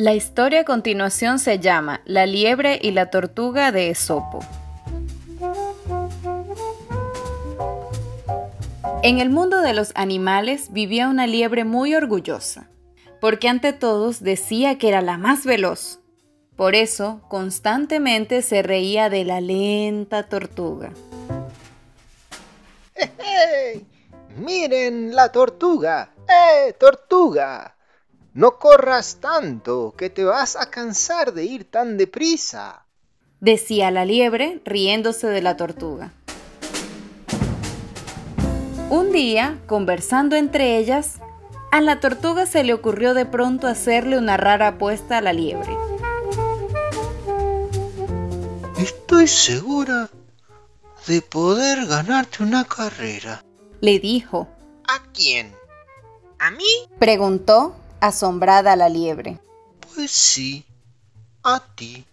La historia a continuación se llama La liebre y la tortuga de Esopo. En el mundo de los animales vivía una liebre muy orgullosa, porque ante todos decía que era la más veloz. Por eso constantemente se reía de la lenta tortuga. ¡Hey! ¡Miren la tortuga! ¡Eh, tortuga! No corras tanto, que te vas a cansar de ir tan deprisa, decía la liebre riéndose de la tortuga. Un día, conversando entre ellas, a la tortuga se le ocurrió de pronto hacerle una rara apuesta a la liebre. Estoy segura de poder ganarte una carrera, le dijo. ¿A quién? ¿A mí? Preguntó asombrada la liebre. Pues sí, a ti.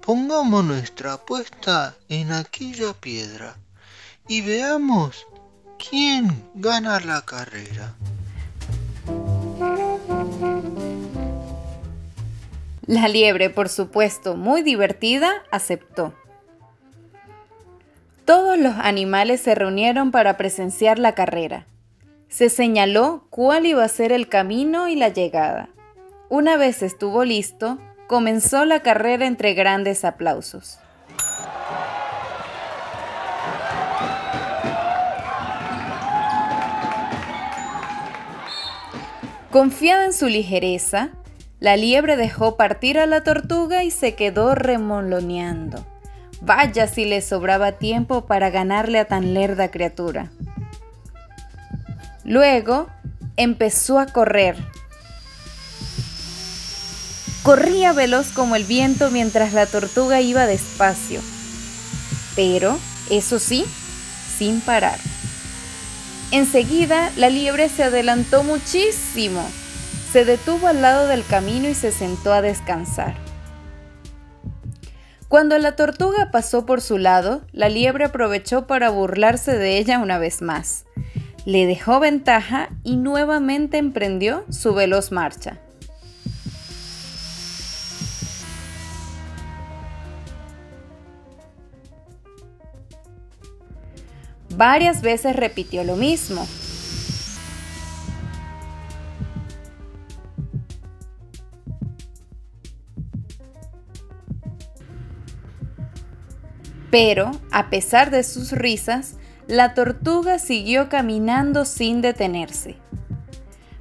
Pongamos nuestra apuesta en aquella piedra y veamos quién gana la carrera. La liebre, por supuesto, muy divertida, aceptó. Todos los animales se reunieron para presenciar la carrera se señaló cuál iba a ser el camino y la llegada. Una vez estuvo listo, comenzó la carrera entre grandes aplausos. Confiada en su ligereza, la liebre dejó partir a la tortuga y se quedó remoloneando. Vaya si le sobraba tiempo para ganarle a tan lerda criatura. Luego empezó a correr. Corría veloz como el viento mientras la tortuga iba despacio, pero, eso sí, sin parar. Enseguida, la liebre se adelantó muchísimo. Se detuvo al lado del camino y se sentó a descansar. Cuando la tortuga pasó por su lado, la liebre aprovechó para burlarse de ella una vez más le dejó ventaja y nuevamente emprendió su veloz marcha. Varias veces repitió lo mismo. Pero, a pesar de sus risas, la tortuga siguió caminando sin detenerse.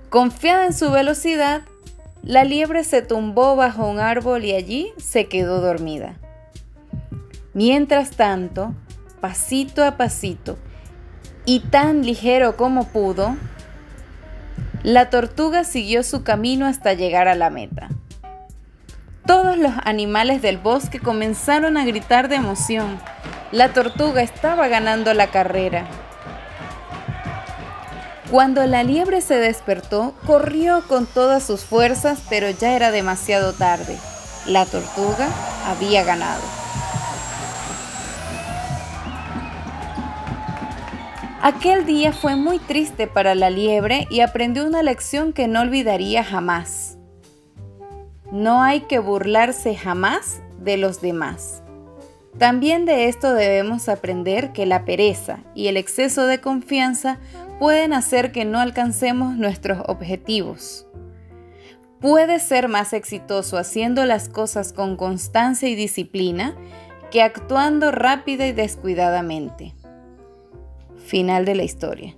Confiada en su velocidad, la liebre se tumbó bajo un árbol y allí se quedó dormida. Mientras tanto, pasito a pasito, y tan ligero como pudo, la tortuga siguió su camino hasta llegar a la meta. Todos los animales del bosque comenzaron a gritar de emoción la tortuga estaba ganando la carrera. Cuando la liebre se despertó, corrió con todas sus fuerzas, pero ya era demasiado tarde. La tortuga había ganado. Aquel día fue muy triste para la liebre y aprendió una lección que no olvidaría jamás. No hay que burlarse jamás de los demás. También de esto debemos aprender que la pereza y el exceso de confianza pueden hacer que no alcancemos nuestros objetivos. Puedes ser más exitoso haciendo las cosas con constancia y disciplina que actuando rápida y descuidadamente. Final de la historia.